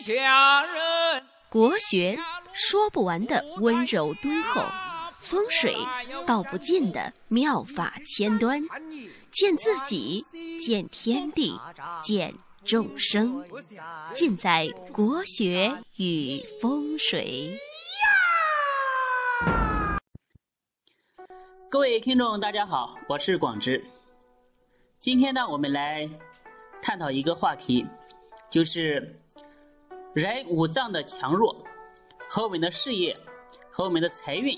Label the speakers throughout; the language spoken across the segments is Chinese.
Speaker 1: 下人。
Speaker 2: 国学说不完的温柔敦厚，风水道不尽的妙法千端，见自己，见天地，见众生，尽在国学与风水。
Speaker 3: 各位听众，大家好，我是广之。今天呢，我们来探讨一个话题，就是人五脏的强弱和我们的事业和我们的财运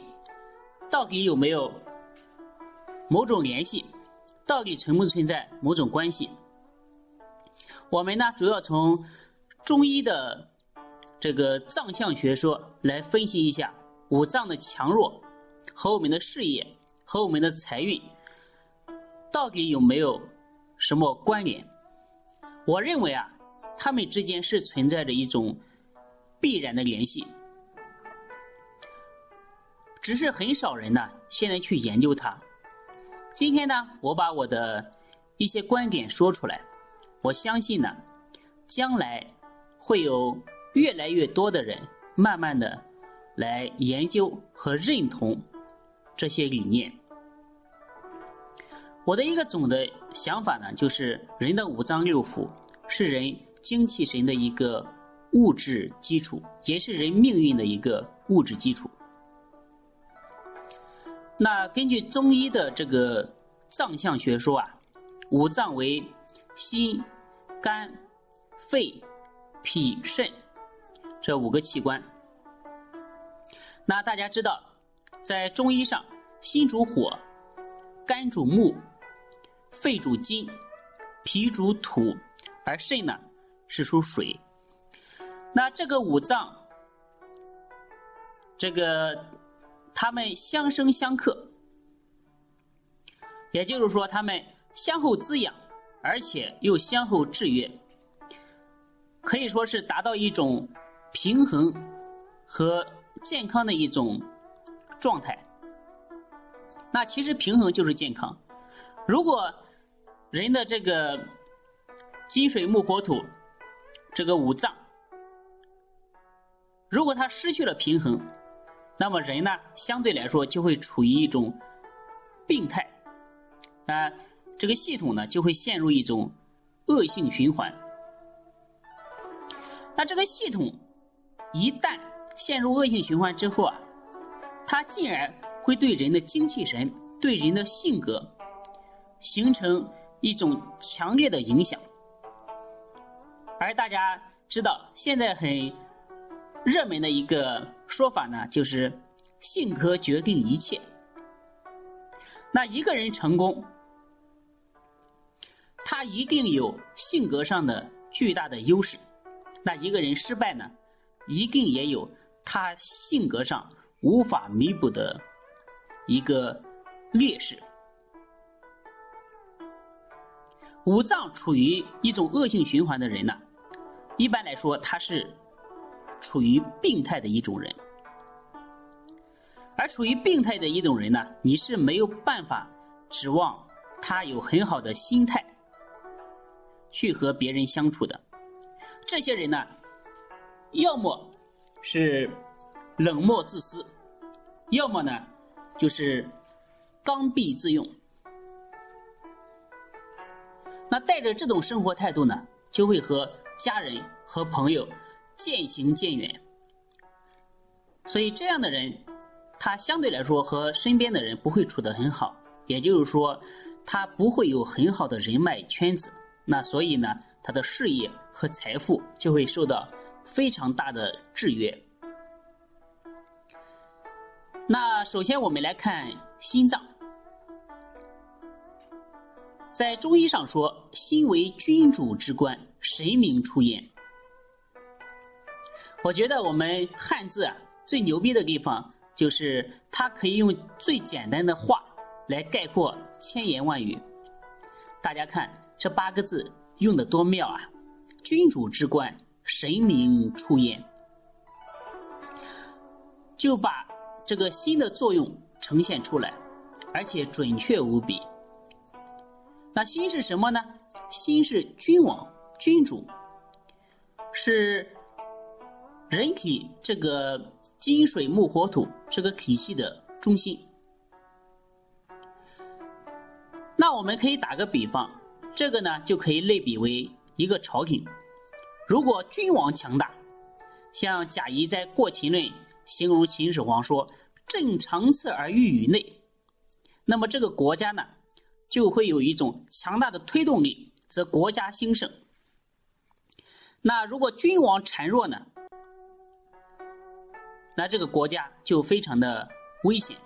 Speaker 3: 到底有没有某种联系？到底存不存在某种关系？我们呢，主要从中医的这个脏象学说来分析一下五脏的强弱和我们的事业。和我们的财运到底有没有什么关联？我认为啊，他们之间是存在着一种必然的联系，只是很少人呢现在去研究它。今天呢，我把我的一些观点说出来，我相信呢，将来会有越来越多的人慢慢的来研究和认同。这些理念，我的一个总的想法呢，就是人的五脏六腑是人精气神的一个物质基础，也是人命运的一个物质基础。那根据中医的这个脏象学说啊，五脏为心、肝、肺、脾、肾这五个器官。那大家知道。在中医上，心主火，肝主木，肺主金，脾主土，而肾呢是属水。那这个五脏，这个它们相生相克，也就是说，它们相互滋养，而且又相互制约，可以说是达到一种平衡和健康的一种。状态，那其实平衡就是健康。如果人的这个金水木火土这个五脏，如果它失去了平衡，那么人呢相对来说就会处于一种病态，啊，这个系统呢就会陷入一种恶性循环。那这个系统一旦陷入恶性循环之后啊。它竟然会对人的精气神、对人的性格形成一种强烈的影响。而大家知道，现在很热门的一个说法呢，就是性格决定一切。那一个人成功，他一定有性格上的巨大的优势；那一个人失败呢，一定也有他性格上。无法弥补的一个劣势。五脏处于一种恶性循环的人呢，一般来说他是处于病态的一种人。而处于病态的一种人呢，你是没有办法指望他有很好的心态去和别人相处的。这些人呢，要么是。冷漠自私，要么呢，就是刚愎自用。那带着这种生活态度呢，就会和家人和朋友渐行渐远。所以这样的人，他相对来说和身边的人不会处得很好，也就是说，他不会有很好的人脉圈子。那所以呢，他的事业和财富就会受到非常大的制约。那首先我们来看心脏，在中医上说，心为君主之官，神明出焉。我觉得我们汉字啊最牛逼的地方，就是它可以用最简单的话来概括千言万语。大家看这八个字用的多妙啊！君主之官，神明出焉，就把。这个心的作用呈现出来，而且准确无比。那心是什么呢？心是君王、君主，是人体这个金水木火土这个体系的中心。那我们可以打个比方，这个呢就可以类比为一个朝廷。如果君王强大，像贾谊在《过秦论》形容秦始皇说：“朕长策而欲与内。”那么这个国家呢，就会有一种强大的推动力，则国家兴盛。那如果君王孱弱呢？那这个国家就非常的危险。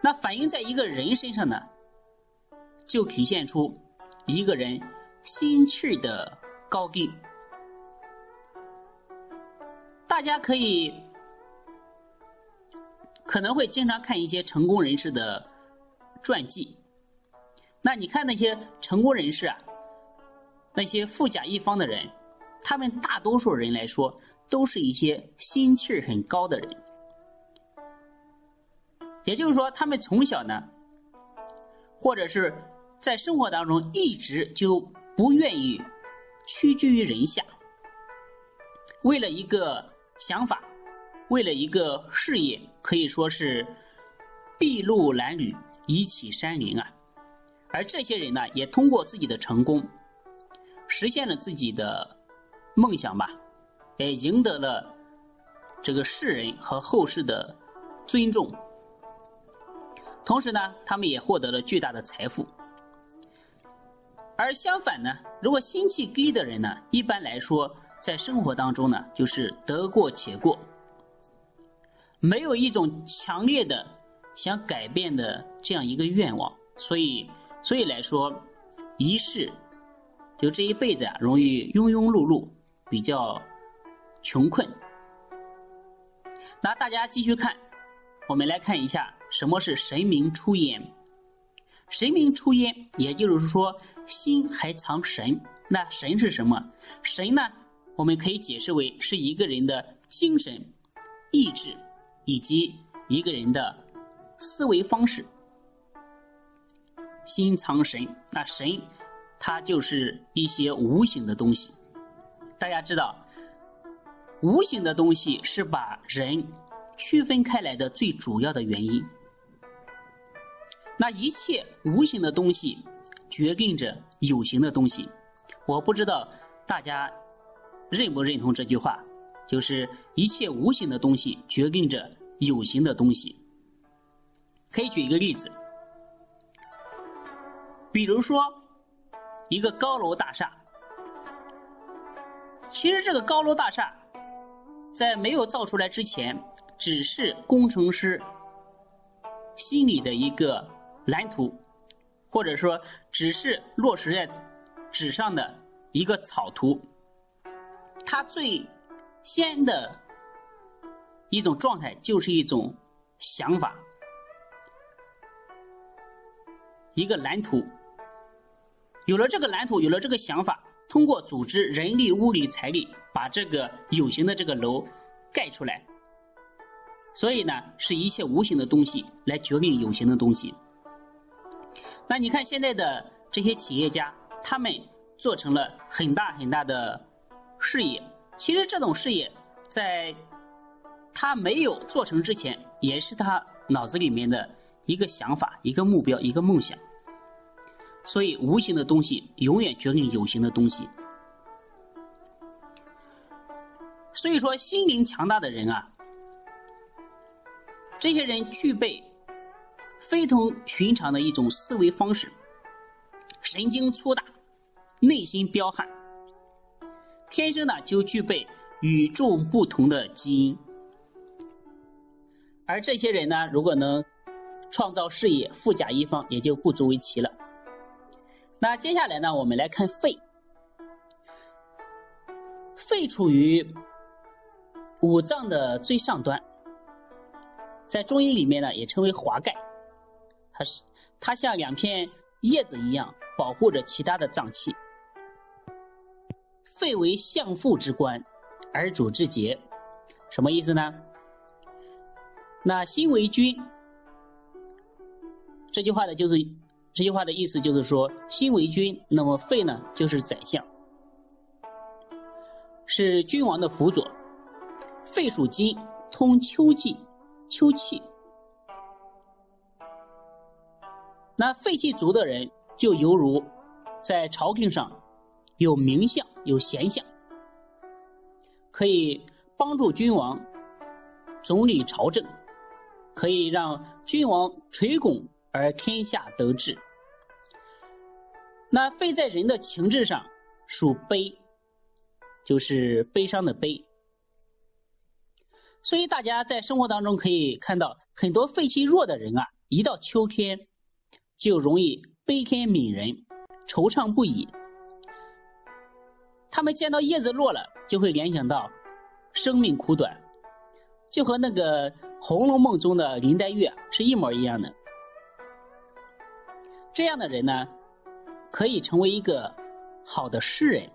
Speaker 3: 那反映在一个人身上呢，就体现出一个人心气的高低。大家可以可能会经常看一些成功人士的传记。那你看那些成功人士啊，那些富甲一方的人，他们大多数人来说。都是一些心气儿很高的人，也就是说，他们从小呢，或者是在生活当中一直就不愿意屈居于人下，为了一个想法，为了一个事业，可以说是筚路蓝缕，以启山林啊。而这些人呢，也通过自己的成功，实现了自己的梦想吧。也赢得了这个世人和后世的尊重，同时呢，他们也获得了巨大的财富。而相反呢，如果心气低的人呢，一般来说在生活当中呢，就是得过且过，没有一种强烈的想改变的这样一个愿望，所以，所以来说，一世就这一辈子啊，容易庸庸碌碌，比较。穷困，那大家继续看，我们来看一下什么是神明出焉。神明出焉，也就是说心还藏神。那神是什么？神呢？我们可以解释为是一个人的精神、意志以及一个人的思维方式。心藏神，那神它就是一些无形的东西。大家知道。无形的东西是把人区分开来的最主要的原因。那一切无形的东西决定着有形的东西。我不知道大家认不认同这句话，就是一切无形的东西决定着有形的东西。可以举一个例子，比如说一个高楼大厦，其实这个高楼大厦。在没有造出来之前，只是工程师心里的一个蓝图，或者说只是落实在纸上的一个草图。它最先的一种状态就是一种想法，一个蓝图。有了这个蓝图，有了这个想法。通过组织人力、物力、财力，把这个有形的这个楼盖出来。所以呢，是一切无形的东西来决定有形的东西。那你看现在的这些企业家，他们做成了很大很大的事业。其实这种事业，在他没有做成之前，也是他脑子里面的一个想法、一个目标、一个梦想。所以，无形的东西永远决定有形的东西。所以说，心灵强大的人啊，这些人具备非同寻常的一种思维方式，神经粗大，内心彪悍，天生呢就具备与众不同的基因。而这些人呢，如果能创造事业、富甲一方，也就不足为奇了。那接下来呢，我们来看肺。肺处于五脏的最上端，在中医里面呢，也称为华盖。它是它像两片叶子一样，保护着其他的脏器。肺为相父之官，而主之节，什么意思呢？那心为君，这句话呢，就是。这句话的意思就是说，心为君，那么肺呢就是宰相，是君王的辅佐。肺属金，通秋季、秋气。那肺气足的人，就犹如在朝廷上有名相、有贤相，可以帮助君王总理朝政，可以让君王垂拱而天下得志。那肺在人的情志上属悲，就是悲伤的悲。所以大家在生活当中可以看到，很多肺气弱的人啊，一到秋天。就容易悲天悯人，惆怅不已。他们见到叶子落了，就会联想到生命苦短，就和那个《红楼梦》中的林黛玉是一模一样的。这样的人呢，可以成为一个好的诗人、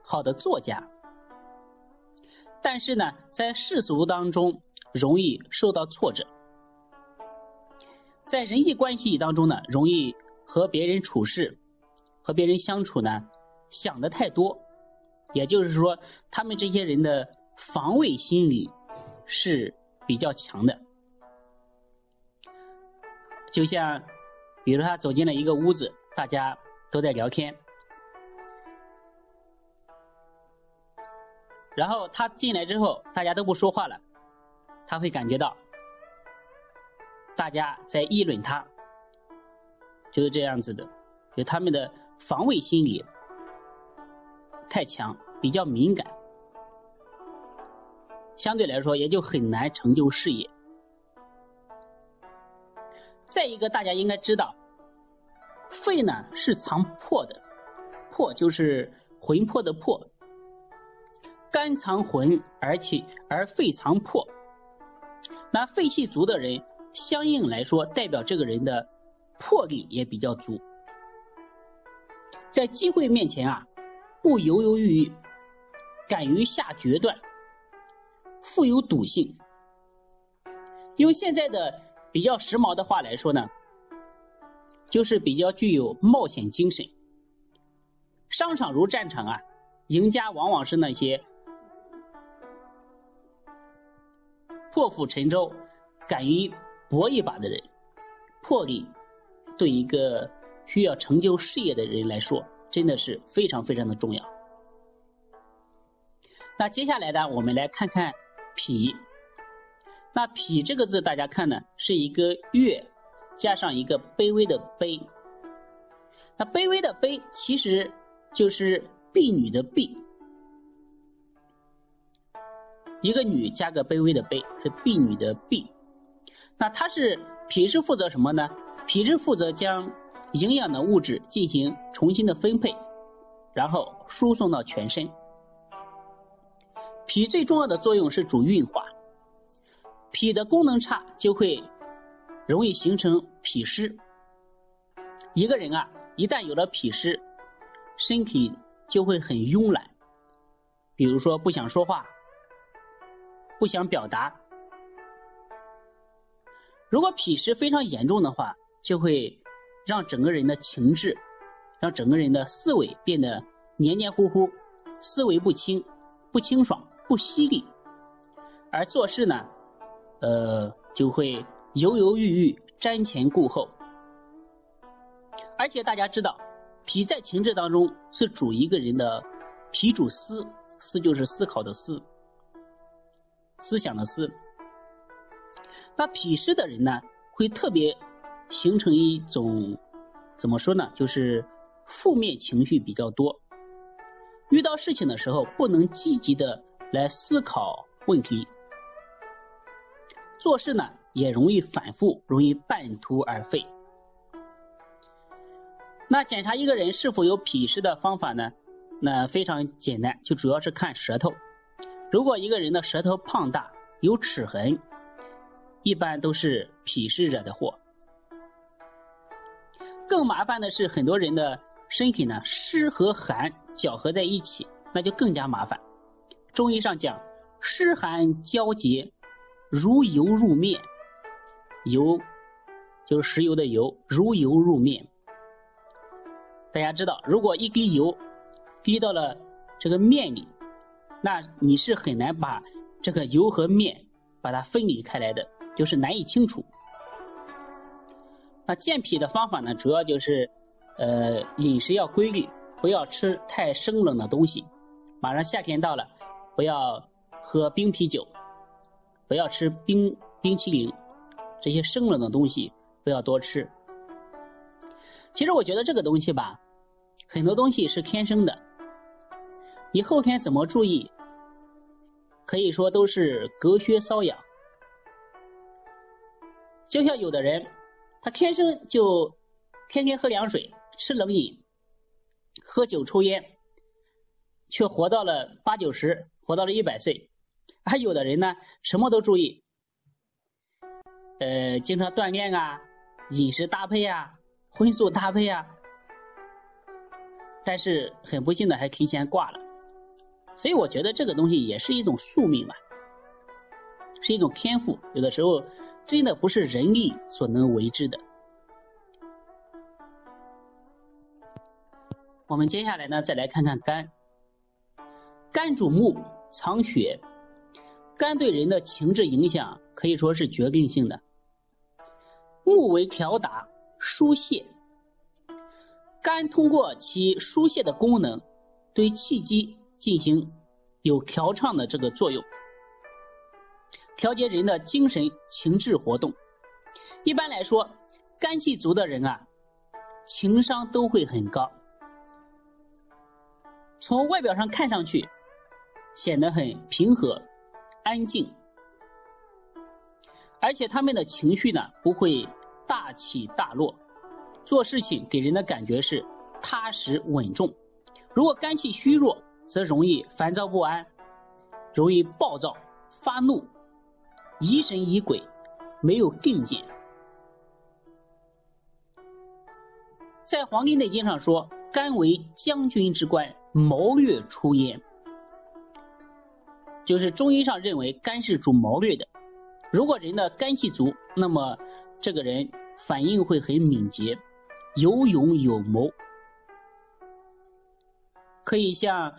Speaker 3: 好的作家，但是呢，在世俗当中容易受到挫折。在人际关系当中呢，容易和别人处事、和别人相处呢，想的太多，也就是说，他们这些人的防卫心理是比较强的。就像，比如他走进了一个屋子，大家都在聊天，然后他进来之后，大家都不说话了，他会感觉到。大家在议论他，就是这样子的，就他们的防卫心理太强，比较敏感，相对来说也就很难成就事业。再一个，大家应该知道，肺呢是藏魄的，魄就是魂魄的魄，肝藏魂，而且而肺藏魄，那肺气足的人。相应来说，代表这个人的魄力也比较足，在机会面前啊，不犹犹豫豫，敢于下决断，富有赌性。因为现在的比较时髦的话来说呢，就是比较具有冒险精神。商场如战场啊，赢家往往是那些破釜沉舟，敢于。搏一把的人，魄力对一个需要成就事业的人来说，真的是非常非常的重要。那接下来呢，我们来看看“脾”。那“脾”这个字，大家看呢，是一个“月”加上一个卑微的“卑”。那卑微的“卑”其实就是婢女的“婢”，一个女加个卑微的“卑”，是婢女的“婢”。那它是脾是负责什么呢？脾是负责将营养的物质进行重新的分配，然后输送到全身。脾最重要的作用是主运化，脾的功能差就会容易形成脾湿。一个人啊，一旦有了脾湿，身体就会很慵懒，比如说不想说话，不想表达。如果脾湿非常严重的话，就会让整个人的情志，让整个人的思维变得黏黏糊糊，思维不清、不清爽、不犀利，而做事呢，呃，就会犹犹豫豫、瞻前顾后。而且大家知道，脾在情志当中是主一个人的，脾主思，思就是思考的思，思想的思。那脾湿的人呢，会特别形成一种怎么说呢？就是负面情绪比较多。遇到事情的时候，不能积极的来思考问题，做事呢也容易反复，容易半途而废。那检查一个人是否有脾湿的方法呢？那非常简单，就主要是看舌头。如果一个人的舌头胖大，有齿痕。一般都是脾湿惹的祸。更麻烦的是，很多人的身体呢湿和寒搅合在一起，那就更加麻烦。中医上讲，湿寒交结，如油入面。油就是石油的油，如油入面。大家知道，如果一滴油滴到了这个面里，那你是很难把这个油和面把它分离开来的，就是难以清除。那健脾的方法呢，主要就是，呃，饮食要规律，不要吃太生冷的东西。马上夏天到了，不要喝冰啤酒，不要吃冰冰淇淋，这些生冷的东西不要多吃。其实我觉得这个东西吧，很多东西是天生的，你后天怎么注意，可以说都是隔靴搔痒。就像有的人。他天生就天天喝凉水、吃冷饮、喝酒、抽烟，却活到了八九十，活到了一百岁。还有的人呢，什么都注意，呃，经常锻炼啊，饮食搭配啊，荤素搭配啊，但是很不幸的还提前挂了。所以我觉得这个东西也是一种宿命吧，是一种天赋，有的时候。真的不是人力所能为之的。我们接下来呢，再来看看肝。肝主目，藏血。肝对人的情志影响可以说是决定性的。目为调达、疏泄。肝通过其疏泄的功能，对气机进行有调畅的这个作用。调节人的精神情志活动。一般来说，肝气足的人啊，情商都会很高。从外表上看上去，显得很平和、安静，而且他们的情绪呢不会大起大落，做事情给人的感觉是踏实稳重。如果肝气虚弱，则容易烦躁不安，容易暴躁发怒。疑神疑鬼，没有定见。在《黄帝内经》上说，肝为将军之官，谋略出焉。就是中医上认为肝是主谋略的。如果人的肝气足，那么这个人反应会很敏捷，有勇有谋，可以像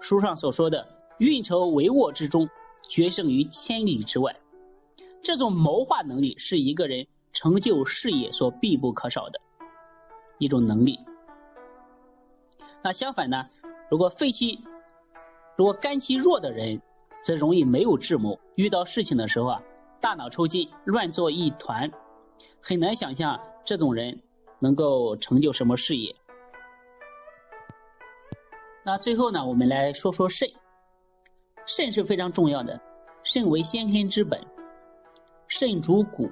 Speaker 3: 书上所说的“运筹帷幄之中，决胜于千里之外”。这种谋划能力是一个人成就事业所必不可少的一种能力。那相反呢？如果肺气、如果肝气弱的人，则容易没有智谋，遇到事情的时候啊，大脑抽筋，乱作一团，很难想象这种人能够成就什么事业。那最后呢，我们来说说肾。肾是非常重要的，肾为先天之本。肾主骨，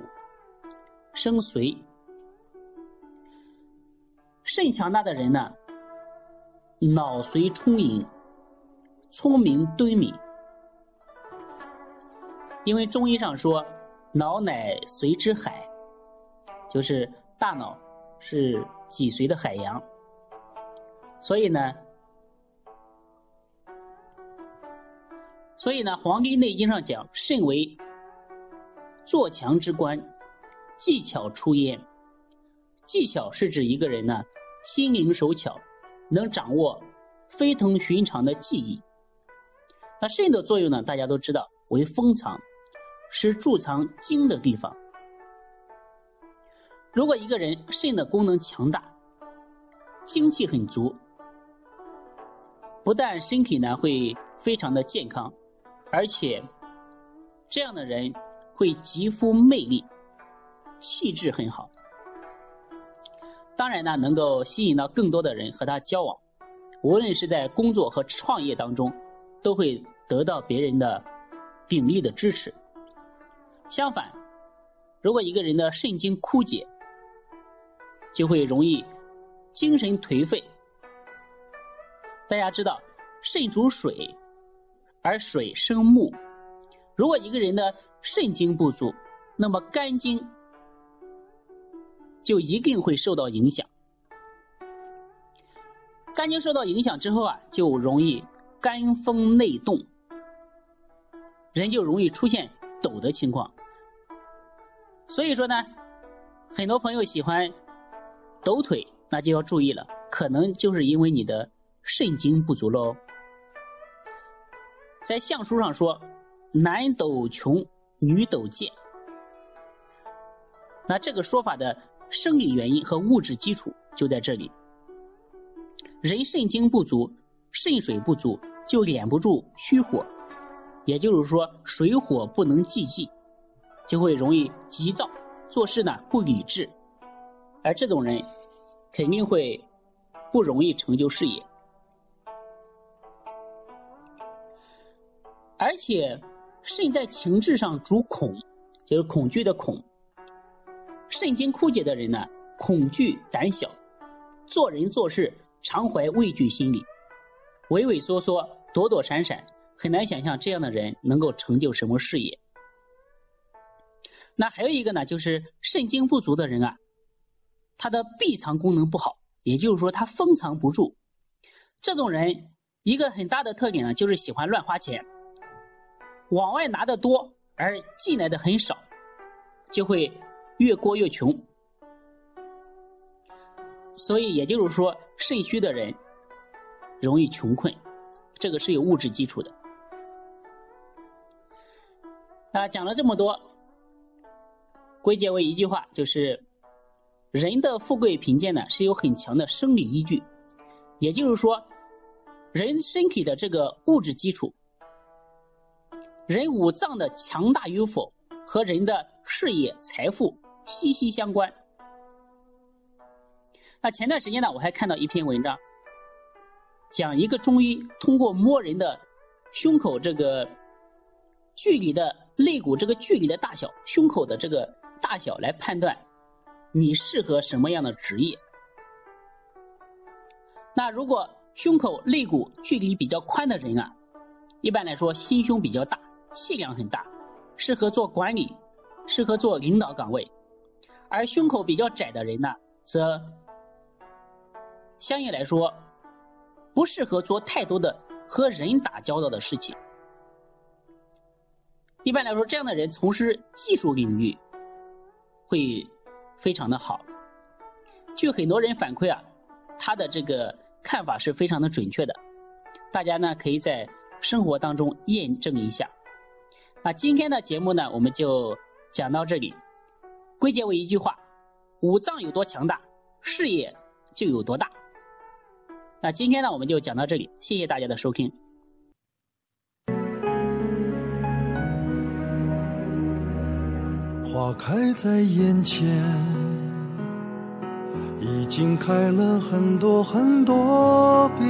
Speaker 3: 生髓。肾强大的人呢，脑髓充盈，聪明敦敏。因为中医上说，脑乃髓之海，就是大脑是脊髓的海洋。所以呢，所以呢，《黄帝内经》上讲，肾为。做强之官，技巧出焉。技巧是指一个人呢，心灵手巧，能掌握非同寻常的技艺。那肾的作用呢，大家都知道为封藏，是贮藏精的地方。如果一个人肾的功能强大，精气很足，不但身体呢会非常的健康，而且这样的人。会极富魅力，气质很好。当然呢，能够吸引到更多的人和他交往，无论是在工作和创业当中，都会得到别人的鼎力的支持。相反，如果一个人的肾精枯竭，就会容易精神颓废。大家知道，肾主水，而水生木。如果一个人的肾精不足，那么肝经就一定会受到影响。肝经受到影响之后啊，就容易肝风内动，人就容易出现抖的情况。所以说呢，很多朋友喜欢抖腿，那就要注意了，可能就是因为你的肾精不足喽。在相书上说。男抖穷，女抖贱。那这个说法的生理原因和物质基础就在这里。人肾精不足，肾水不足，就敛不住虚火，也就是说水火不能济济，就会容易急躁，做事呢不理智，而这种人肯定会不容易成就事业。而且，肾在情志上主恐，就是恐惧的恐。肾精枯竭的人呢，恐惧胆小，做人做事常怀畏惧心理，畏畏缩缩，躲躲闪闪，很难想象这样的人能够成就什么事业。那还有一个呢，就是肾精不足的人啊，他的闭藏功能不好，也就是说他封藏不住。这种人一个很大的特点呢，就是喜欢乱花钱。往外拿的多，而进来的很少，就会越过越穷。所以也就是说，肾虚的人容易穷困，这个是有物质基础的。啊，讲了这么多，归结为一句话，就是人的富贵贫贱呢是有很强的生理依据，也就是说，人身体的这个物质基础。人五脏的强大与否和人的事业财富息息相关。那前段时间呢，我还看到一篇文章，讲一个中医通过摸人的胸口这个距离的肋骨这个距离的大小，胸口的这个大小来判断你适合什么样的职业。那如果胸口肋骨距离比较宽的人啊，一般来说心胸比较大。气量很大，适合做管理，适合做领导岗位；而胸口比较窄的人呢，则相应来说不适合做太多的和人打交道的事情。一般来说，这样的人从事技术领域会非常的好。据很多人反馈啊，他的这个看法是非常的准确的。大家呢，可以在生活当中验证一下。那今天的节目呢，我们就讲到这里。归结为一句话：五脏有多强大，事业就有多大。那今天呢，我们就讲到这里，谢谢大家的收听。
Speaker 1: 花开在眼前，已经开了很多很多遍。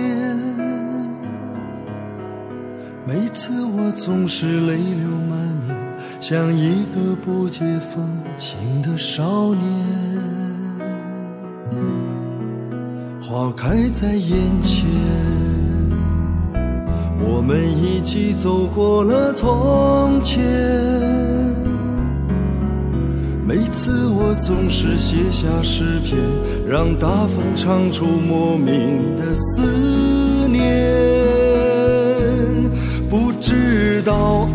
Speaker 1: 每次我总是泪流满面，像一个不解风情的少年。花开在眼前，我们一起走过了从前。每次我总是写下诗篇，让大风唱出莫名的思念。不知道